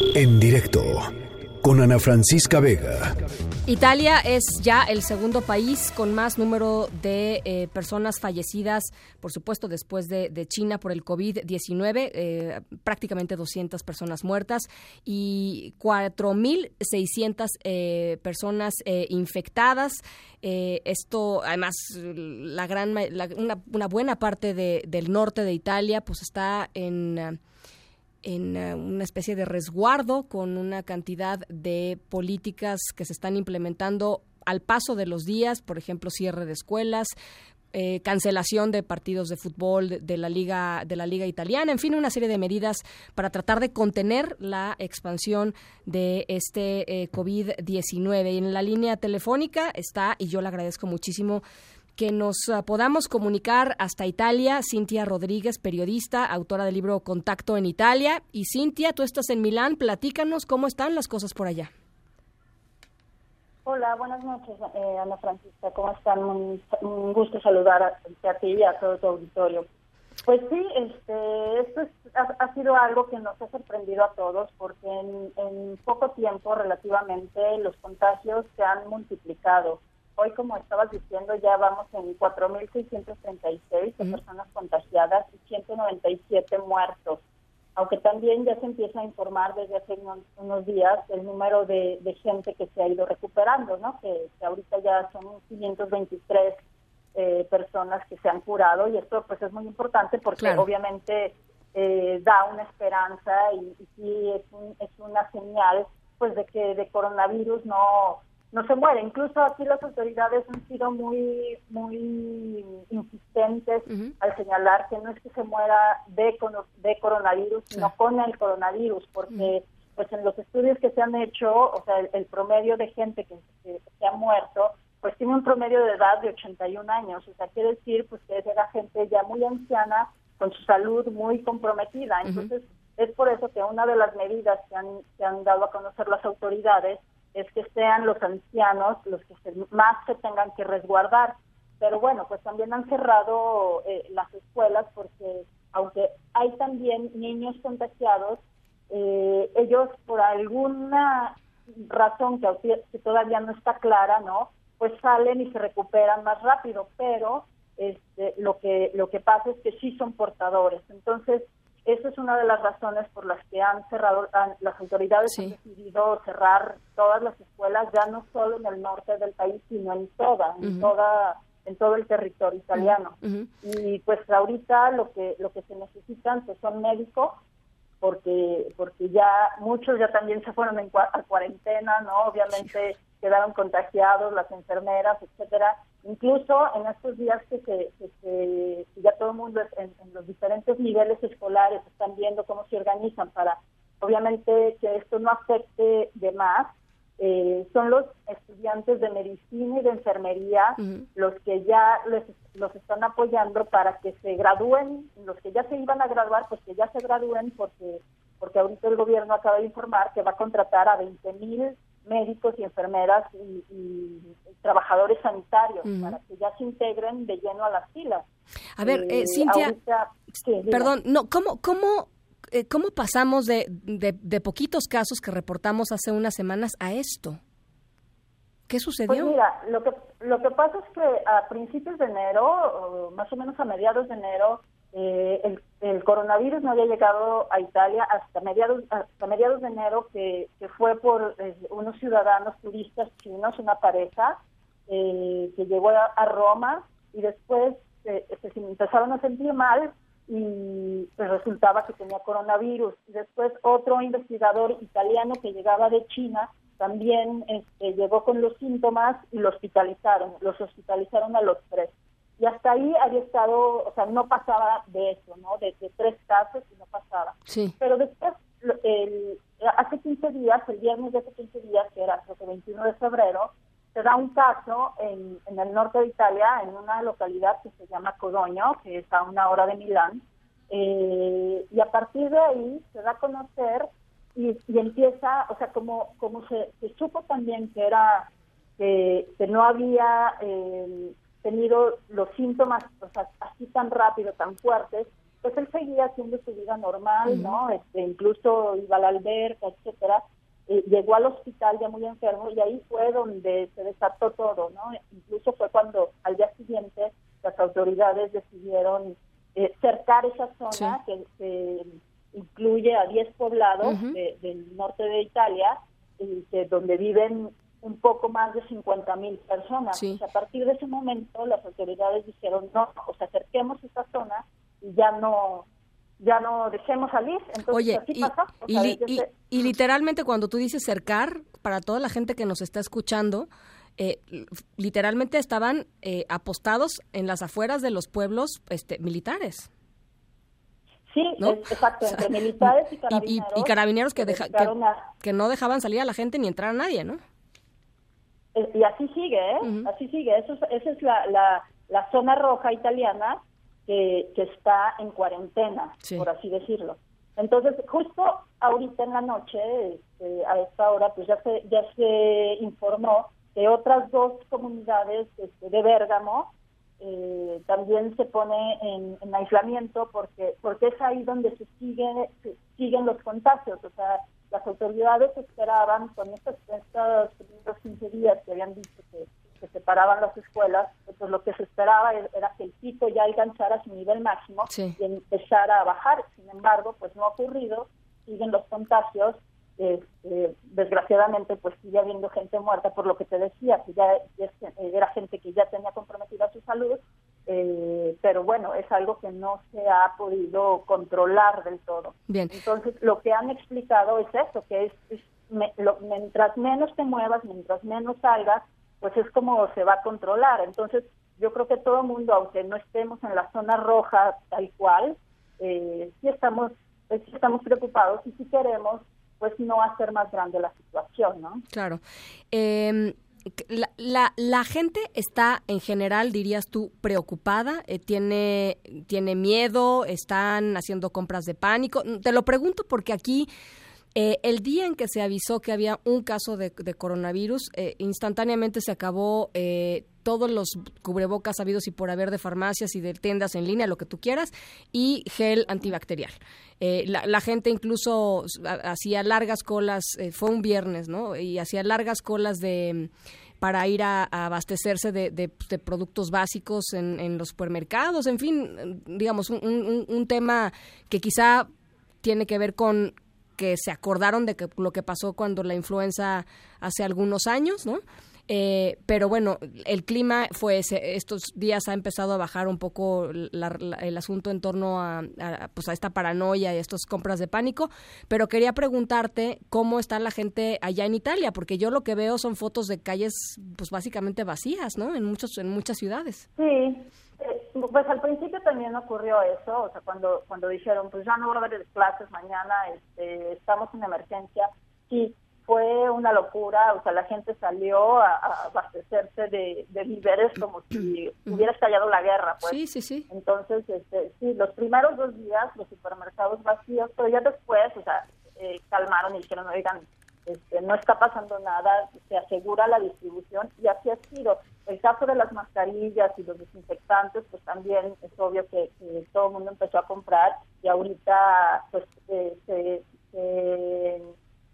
En directo con Ana Francisca Vega. Italia es ya el segundo país con más número de eh, personas fallecidas, por supuesto, después de, China por el COVID-19, eh, prácticamente 200 personas muertas y 4.600 eh, personas infectadas. esto, además, la gran, una, una, buena parte del norte de Italia, pues está en en eh, una especie de resguardo con una cantidad de políticas que se están implementando al paso de los días, por ejemplo, cierre de escuelas, eh, cancelación de partidos de fútbol de, la liga de la liga italiana, en fin, una serie de medidas para tratar de contener la expansión de este eh, COVID-19. En la línea telefónica está y yo le agradezco muchísimo que nos ah, podamos comunicar hasta Italia. Cintia Rodríguez, periodista, autora del libro Contacto en Italia. Y Cintia, tú estás en Milán, platícanos cómo están las cosas por allá. Hola, buenas noches, eh, Ana Francisca. ¿Cómo están? Un, gusto saludar a, ti y a todo tu auditorio. Pues sí, este, esto ha, sido algo que nos ha sorprendido a todos porque en, en poco tiempo relativamente los contagios se han multiplicado. Hoy, como estabas diciendo, ya vamos en 4.636 personas contagiadas y 197 muertos. Aunque también ya se empieza a informar desde hace unos, días el número de, gente que se ha ido recuperando, ¿no? Que, ahorita ya son 523 eh, personas que se han curado y esto pues es muy importante porque obviamente eh, da una esperanza y, y sí es, es una señal pues de que de coronavirus no no se muere. Incluso aquí las autoridades han sido muy muy insistentes al señalar que no es que se muera de, de coronavirus, sino con el coronavirus, porque pues en los estudios que se han hecho, o sea, el, promedio de gente que, se ha muerto, pues tiene un promedio de edad de 81 años, o sea, quiere decir pues que era gente ya muy anciana, con su salud muy comprometida. Entonces, es por eso que una de las medidas que han, que han dado a conocer las autoridades es que sean los ancianos los que más se tengan que resguardar. Pero bueno, pues también han cerrado eh, las escuelas porque aunque hay también niños contagiados, eh, ellos por alguna razón que, que, todavía no está clara, ¿no? Pues salen y se recuperan más rápido, pero este, lo que lo que pasa es que sí son portadores. Entonces, esa es una de las razones por las que han cerrado, las autoridades han decidido cerrar todas las escuelas, ya no solo en el norte del país, sino en toda, en toda en todo el territorio italiano. Y pues ahorita lo que lo que se necesitan pues, son médicos porque porque ya muchos ya también se fueron en a cuarentena, ¿no? Obviamente quedaron contagiados las enfermeras, etcétera. Incluso en estos días que, que, ya todo el mundo en, los diferentes niveles escolares están viendo cómo se organizan para, obviamente, que esto no afecte de más, eh, son los estudiantes de medicina y de enfermería los que ya les, los están apoyando para que se gradúen, los que ya se iban a graduar, pues que ya se gradúen porque porque ahorita el gobierno acaba de informar que va a contratar a 20 mil médicos y enfermeras y, trabajadores sanitarios para que ya se integren de lleno a las filas. A ver, eh, Cintia, perdón, no, ¿cómo, cómo, eh, cómo pasamos de, de, poquitos casos que reportamos hace unas semanas a esto? ¿Qué sucedió? Pues mira, lo que, lo que pasa es que a principios de enero, más o menos a mediados de enero, eh, el, el, coronavirus no había llegado a Italia hasta mediados hasta mediados de enero que, fue por eh, unos ciudadanos turistas chinos una pareja eh, que llegó a, Roma y después se empezaron a sentir mal y pues resultaba que tenía coronavirus y después otro investigador italiano que llegaba de China también este, llegó con los síntomas y lo hospitalizaron los hospitalizaron a los tres y hasta ahí había estado, o sea, no pasaba de eso, ¿no? De, tres casos y no pasaba. Sí. Pero después, el, hace 15 días, el viernes de hace 15 días, que era el 21 de febrero, se da un caso en, en el norte de Italia, en una localidad que se llama Codogno, que está a una hora de Milán, eh, y a partir de ahí se da a conocer y, y empieza, o sea, como, como se, se supo también que era, que, que no había... Eh, tenido los síntomas así tan rápido, tan fuertes, pues él seguía haciendo su vida normal, ¿no? Este, incluso iba a la alberca, etcétera. Eh, llegó al hospital ya muy enfermo y ahí fue donde se desató todo, ¿no? Incluso fue cuando al día siguiente las autoridades decidieron eh, cercar esa zona que, incluye a 10 poblados del norte de Italia, y que, donde viven un poco más de 50 mil personas. a partir de ese momento las autoridades dijeron, no, o sea, acerquemos esta zona y ya no ya no dejemos salir. Entonces, Oye, así y, y, literalmente cuando tú dices cercar, para toda la gente que nos está escuchando, eh, literalmente estaban eh, apostados en las afueras de los pueblos este, militares. Sí, exacto, entre militares y carabineros. Y, carabineros que, que, no dejaban salir a la gente ni entrar a nadie, ¿no? Eh, y así sigue, ¿eh? Así sigue. Eso esa es la, la, la, zona roja italiana que, que está en cuarentena, por así decirlo. Entonces, justo ahorita en la noche, este, a esta hora, pues ya se, ya se informó que otras dos comunidades este, de Bérgamo eh, también se pone en, en, aislamiento porque porque es ahí donde se siguen se siguen los contagios o sea las autoridades esperaban con estos, estos primeros 15 días que habían dicho que, se separaban las escuelas, pues lo que se esperaba era que el pico ya alcanzara su nivel máximo y empezara a bajar. Sin embargo, pues no ha ocurrido, siguen los contagios, este, desgraciadamente pues sigue habiendo gente muerta, por lo que te decía, que ya, ya era gente que ya tenía comprometida su salud eh, pero bueno, es algo que no se ha podido controlar del todo. Bien. Entonces, lo que han explicado es eso, que es, mientras menos te muevas, mientras menos salgas, pues es como se va a controlar. Entonces, yo creo que todo el mundo, aunque no estemos en la zona roja tal cual, eh, sí estamos, pues sí estamos preocupados y si queremos, pues no hacer más grande la situación, ¿no? Claro. La, la, la, gente está en general, dirías tú, preocupada, eh, tiene, tiene miedo, están haciendo compras de pánico. Te lo pregunto porque aquí eh, el día en que se avisó que había un caso de, coronavirus, eh, instantáneamente se acabó eh, todos los cubrebocas habidos y por haber de farmacias y de tiendas en línea, lo que tú quieras, y gel antibacterial. La, gente incluso hacía largas colas, fue un viernes, ¿no? Y hacía largas colas de para ir a, abastecerse de, productos básicos en, los supermercados, en fin, digamos, un tema que quizá tiene que ver con que se acordaron de que, lo que pasó cuando la influenza hace algunos años, ¿no? Eh, pero bueno, el clima fue ese, estos días ha empezado a bajar un poco el asunto en torno a, pues a esta paranoia y estas compras de pánico, pero quería preguntarte cómo está la gente allá en Italia, porque yo lo que veo son fotos de calles pues básicamente vacías, ¿no? En muchos en muchas ciudades. Sí. Pues al principio también ocurrió eso, o sea, cuando cuando dijeron, pues ya no va a haber clases mañana, este, estamos en emergencia, sí, fue una locura, o sea, la gente salió a, abastecerse de, de, víveres como si hubiera estallado la guerra, pues. Sí, sí, sí. Entonces, este, sí, los primeros dos días los supermercados vacíos, pero ya después, o sea, eh, calmaron y dijeron, oigan, este, no está pasando nada, se asegura la distribución y así ha sido. El caso de las mascarillas y los desinfectantes, pues también es obvio que, todo el mundo empezó a comprar y ahorita pues eh,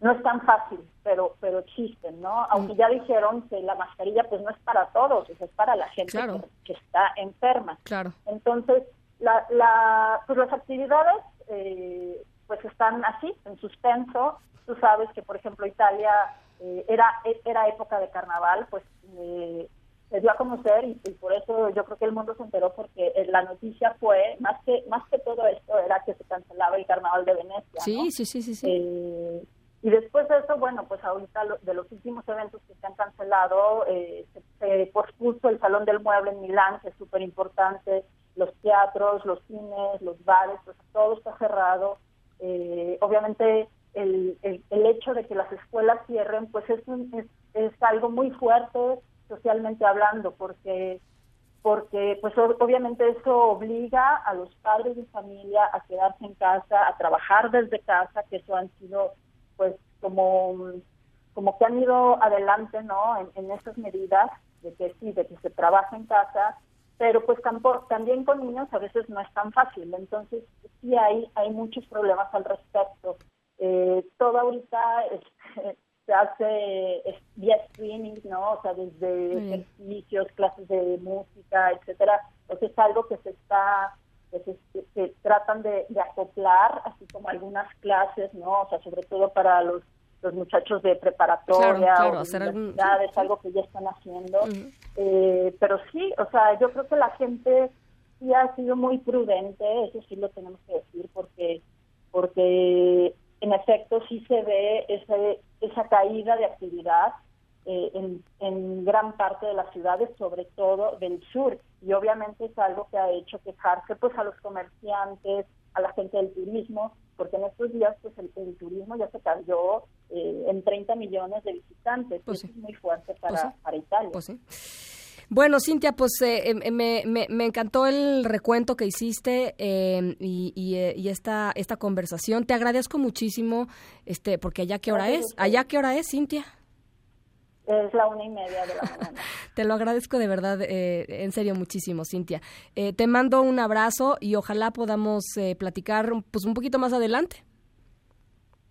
no es tan fácil, pero pero existen, ¿no? Aunque mm. ya dijeron que la mascarilla pues no es para todos, es para la gente que, está enferma. Claro. Entonces, la, la, pues las actividades eh, pues están así, en suspenso. Tú sabes que, por ejemplo, Italia eh, era, era época de carnaval, pues eh, se dio a conocer y, por eso yo creo que el mundo se enteró porque eh, la noticia fue, más que más que todo esto, era que se cancelaba el carnaval de Venecia. Sí, sí, sí, sí. sí. y después de eso, bueno, pues ahorita de los últimos eventos que se han cancelado, se, se, pospuso el Salón del Mueble en Milán, que es súper importante, los teatros, los cines, los bares, pues todo está cerrado. obviamente el, el, hecho de que las escuelas cierren, pues es, es, algo muy fuerte socialmente hablando, porque porque pues obviamente eso obliga a los padres de familia a quedarse en casa, a trabajar desde casa, que eso han sido pues como como que han ido adelante, ¿no? En, en esas medidas de que sí, de que se trabaja en casa, pero pues también con niños a veces no es tan fácil, entonces sí hay, hay muchos problemas al respecto. Eh, todo ahorita se hace vía streaming, ¿no? O sea, desde ejercicios, clases de música, etcétera. Entonces es algo que se está, que se, tratan de, acoplar, así como algunas clases, ¿no? O sea, sobre todo para los los muchachos de preparatoria o hacer es algo que ya están haciendo. eh, pero sí, o sea, yo creo que la gente sí ha sido muy prudente, eso sí lo tenemos que decir, porque porque en efecto sí se ve ese, esa caída de actividad eh, en, en, gran parte de las ciudades, sobre todo del sur. Y obviamente es algo que ha hecho quejarse pues a los comerciantes, a la gente del turismo, porque en estos días pues el, turismo ya se cayó eh, en 30 millones de visitantes. Pues es muy fuerte para, pues para Italia. Pues bueno, Cintia, pues eh, em, em, me, me, me, encantó el recuento que hiciste em, y, eh, y, esta, esta conversación. Te agradezco muchísimo, este, porque allá qué hora es, allá qué hora es, Cintia. Es la una y media de la mañana. te lo agradezco de verdad, eh, en serio, muchísimo, Cintia. te mando un abrazo y ojalá podamos platicar pues un poquito más adelante.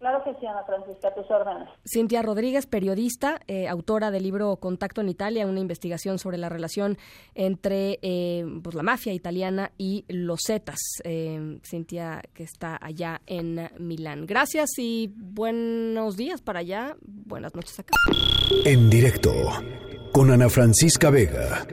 Claro que sí, Ana Francisca, tus órdenes. Cintia Rodríguez, periodista, eh, autora del libro Contacto en Italia, una investigación sobre la relación entre eh, pues, la mafia italiana y los Zetas. Eh, Cintia, que está allá en Milán. Gracias y buenos días para allá. Buenas noches acá. En directo con Ana Francisca Vega.